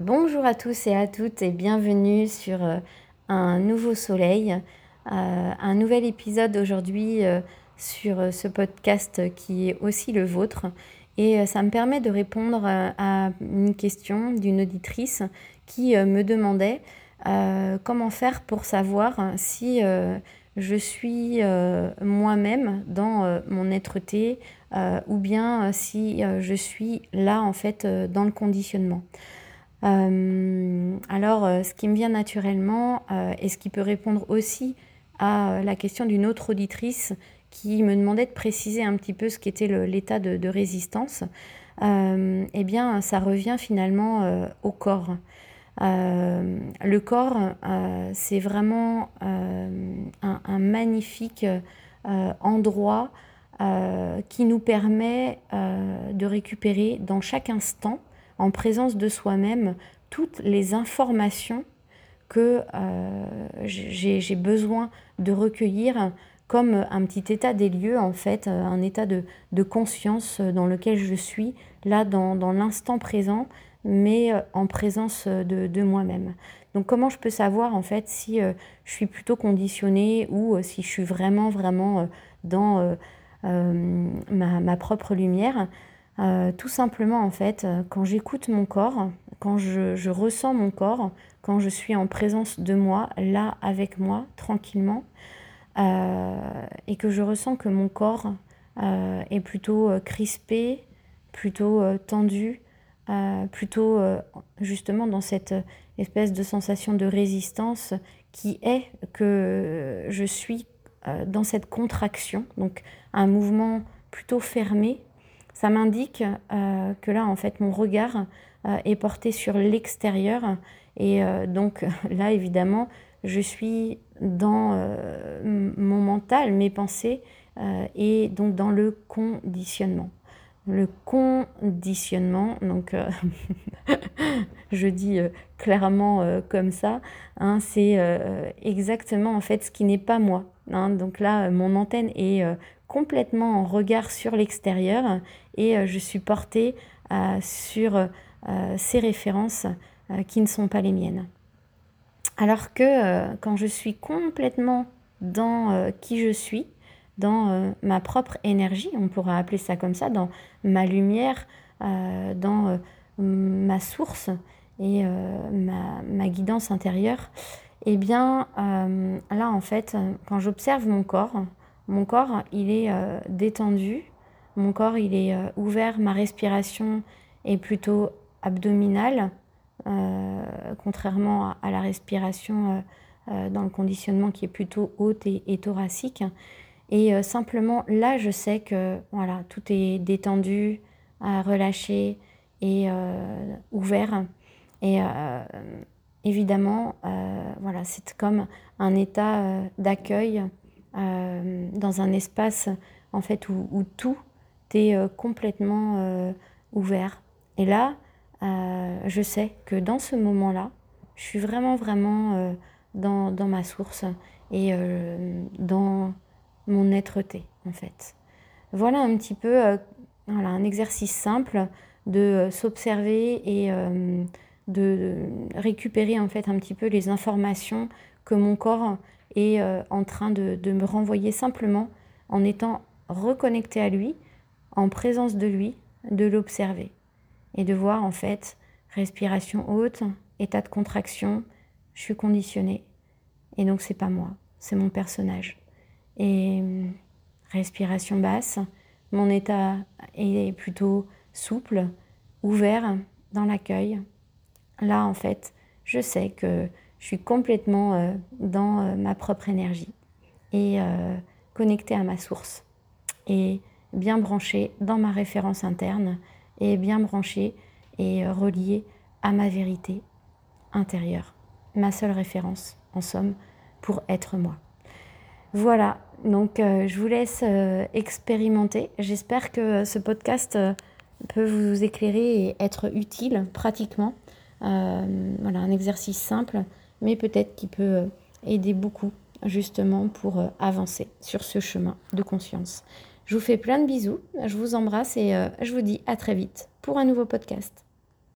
Bonjour à tous et à toutes et bienvenue sur euh, un nouveau soleil, euh, un nouvel épisode aujourd'hui euh, sur ce podcast qui est aussi le vôtre. Et ça me permet de répondre à une question d'une auditrice qui me demandait comment faire pour savoir si je suis moi-même dans mon être-té ou bien si je suis là en fait dans le conditionnement. Euh, alors, euh, ce qui me vient naturellement euh, et ce qui peut répondre aussi à la question d'une autre auditrice qui me demandait de préciser un petit peu ce qu'était l'état de, résistance, eh bien, ça revient finalement au corps. le corps, c'est vraiment un, magnifique endroit qui nous permet de récupérer dans chaque instant en présence de soi-même toutes les informations que euh, j'ai besoin de recueillir comme un petit état des lieux, en fait, un état de, conscience dans lequel je suis, là, dans, l'instant présent, mais euh, en présence de, moi-même. Donc comment je peux savoir, en fait, si euh, je suis plutôt conditionnée ou si je suis vraiment, vraiment dans ma, propre lumière? Euh, tout simplement, en fait, euh, quand j'écoute mon corps, quand je, ressens mon corps, quand je suis en présence de moi, là avec moi, tranquillement, euh, et que je ressens que mon corps est plutôt crispé, plutôt tendu, plutôt justement dans cette espèce de sensation de résistance qui est que je suis dans cette contraction, donc un mouvement plutôt fermé, ça m'indique euh, que là, en fait, mon regard euh, est porté sur l'extérieur. Et euh, donc là, évidemment, je suis dans mon mental, mes pensées, et donc dans le conditionnement. Le conditionnement, donc je dis clairement comme ça, hein, c'est exactement en fait ce qui n'est pas moi. Hein. donc là, mon antenne est complètement en regard sur l'extérieur et euh, je suis portée euh, sur euh, ces références qui ne sont pas les miennes. Alors que quand je suis complètement dans qui je suis, dans ma propre énergie, on pourra appeler ça comme ça, dans ma lumière, dans ma source et ma, guidance intérieure, eh bien là en fait, quand j'observe mon corps, mon corps, il est euh, détendu, mon corps, il est euh, ouvert, ma respiration est plutôt abdominale, euh, contrairement à, la respiration dans le conditionnement qui est plutôt haute et, thoracique. Et simplement, là, je sais que voilà, tout est détendu, relâché et ouvert. Et évidemment, voilà, c'est comme un état d'accueil euh, dans un espace en fait où, tout est euh, complètement euh, ouvert. Et là, je sais que dans ce moment-là, je suis vraiment, vraiment dans, dans, ma source et dans mon être-té, en fait. Voilà un petit peu voilà, un exercice simple de s'observer et de récupérer en fait un petit peu les informations que mon corps et euh, en train de, me renvoyer simplement en étant reconnecté à lui, en présence de lui, de l'observer et de voir en fait respiration haute, état de contraction, je suis conditionnée et donc c'est pas moi, c'est mon personnage. Et respiration basse, mon état est plutôt souple, ouvert dans l'accueil. Là en fait, je sais que je suis complètement euh, dans euh, ma propre énergie et euh, connectée à ma source et bien branchée dans ma référence interne et bien branchée et reliée à ma vérité intérieure, ma seule référence en somme pour être moi. Voilà, donc je vous laisse expérimenter. J'espère que ce podcast peut vous éclairer et être utile pratiquement. Voilà, un exercice simple mais peut-être qui peut euh, aider beaucoup justement pour euh, avancer sur ce chemin de conscience. Je vous fais plein de bisous, je vous embrasse et euh, je vous dis à très vite pour un nouveau podcast.